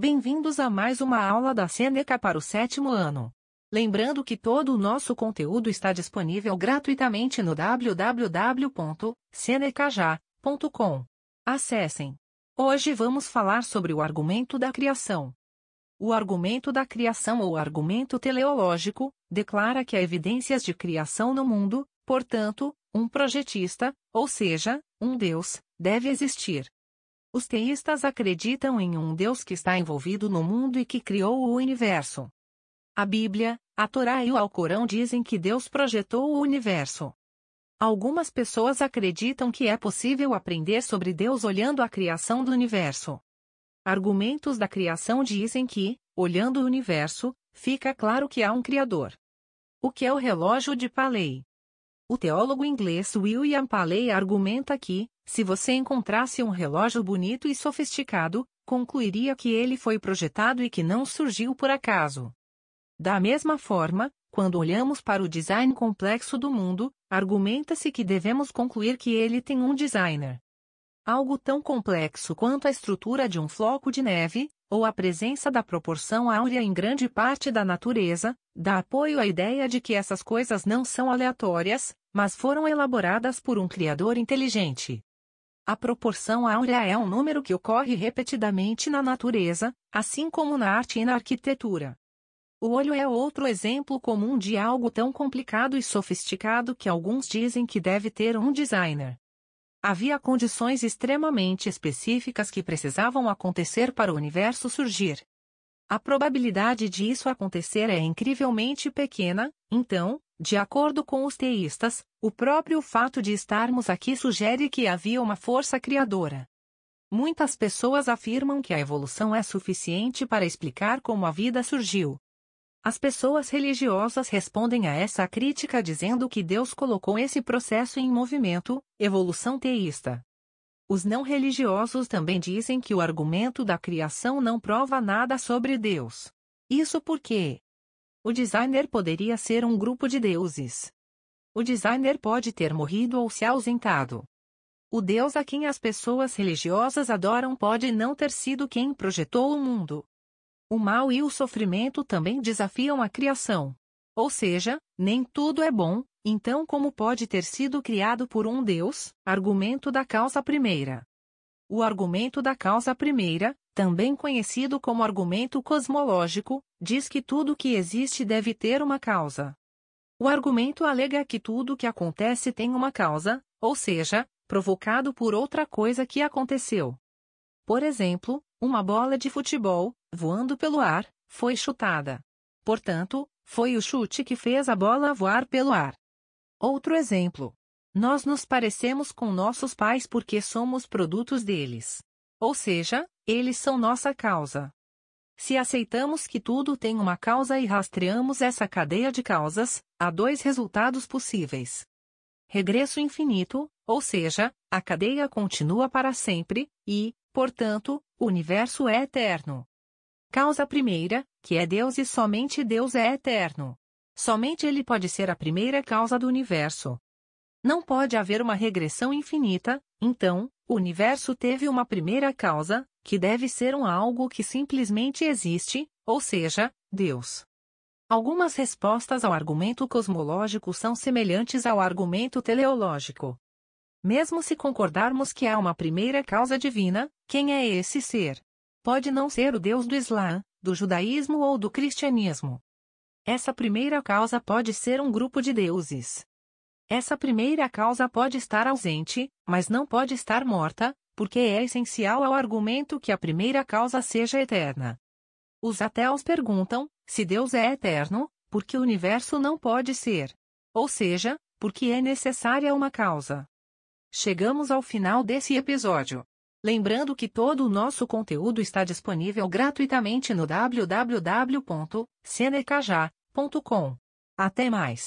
Bem-vindos a mais uma aula da Seneca para o sétimo ano. Lembrando que todo o nosso conteúdo está disponível gratuitamente no www.senecaja.com. Acessem. Hoje vamos falar sobre o argumento da criação. O argumento da criação ou argumento teleológico declara que há evidências de criação no mundo, portanto, um projetista, ou seja, um Deus, deve existir. Os teístas acreditam em um Deus que está envolvido no mundo e que criou o universo. A Bíblia, a Torá e o Alcorão dizem que Deus projetou o universo. Algumas pessoas acreditam que é possível aprender sobre Deus olhando a criação do universo. Argumentos da criação dizem que, olhando o universo, fica claro que há um Criador. O que é o relógio de Paley? O teólogo inglês William Paley argumenta que, se você encontrasse um relógio bonito e sofisticado, concluiria que ele foi projetado e que não surgiu por acaso. Da mesma forma, quando olhamos para o design complexo do mundo, argumenta-se que devemos concluir que ele tem um designer. Algo tão complexo quanto a estrutura de um floco de neve, ou a presença da proporção áurea em grande parte da natureza, dá apoio à ideia de que essas coisas não são aleatórias, mas foram elaboradas por um Criador inteligente. A proporção áurea é um número que ocorre repetidamente na natureza, assim como na arte e na arquitetura. O olho é outro exemplo comum de algo tão complicado e sofisticado que alguns dizem que deve ter um designer. Havia condições extremamente específicas que precisavam acontecer para o universo surgir. A probabilidade de isso acontecer é incrivelmente pequena, então, de acordo com os teístas, o próprio fato de estarmos aqui sugere que havia uma força criadora. Muitas pessoas afirmam que a evolução é suficiente para explicar como a vida surgiu. As pessoas religiosas respondem a essa crítica dizendo que Deus colocou esse processo em movimento, evolução teísta. Os não religiosos também dizem que o argumento da criação não prova nada sobre Deus. Isso porque o designer poderia ser um grupo de deuses. O designer pode ter morrido ou se ausentado. O Deus a quem as pessoas religiosas adoram pode não ter sido quem projetou o mundo. O mal e o sofrimento também desafiam a criação. Ou seja, nem tudo é bom, então como pode ter sido criado por um Deus? Argumento da causa primeira. O argumento da causa primeira, também conhecido como argumento cosmológico, diz que tudo que existe deve ter uma causa. O argumento alega que tudo que acontece tem uma causa, ou seja, provocado por outra coisa que aconteceu. Por exemplo, uma bola de futebol, voando pelo ar, foi chutada. Portanto, foi o chute que fez a bola voar pelo ar. Outro exemplo. Nós nos parecemos com nossos pais porque somos produtos deles. Ou seja, eles são nossa causa. Se aceitamos que tudo tem uma causa e rastreamos essa cadeia de causas, há dois resultados possíveis. Regresso infinito, ou seja, a cadeia continua para sempre, e, portanto, o universo é eterno. Causa primeira, que é Deus e somente Deus é eterno. Somente Ele pode ser a primeira causa do universo. Não pode haver uma regressão infinita, então, o universo teve uma primeira causa, que deve ser um algo que simplesmente existe, ou seja, Deus. Algumas respostas ao argumento cosmológico são semelhantes ao argumento teleológico. Mesmo se concordarmos que há uma primeira causa divina, quem é esse ser? Pode não ser o Deus do Islã, do judaísmo ou do cristianismo. Essa primeira causa pode ser um grupo de deuses. Essa primeira causa pode estar ausente, mas não pode estar morta, porque é essencial ao argumento que a primeira causa seja eterna. Os ateus perguntam: se Deus é eterno, por que o universo não pode ser? Ou seja, porque é necessária uma causa. Chegamos ao final desse episódio. Lembrando que todo o nosso conteúdo está disponível gratuitamente no www.senecaja.com. Até mais!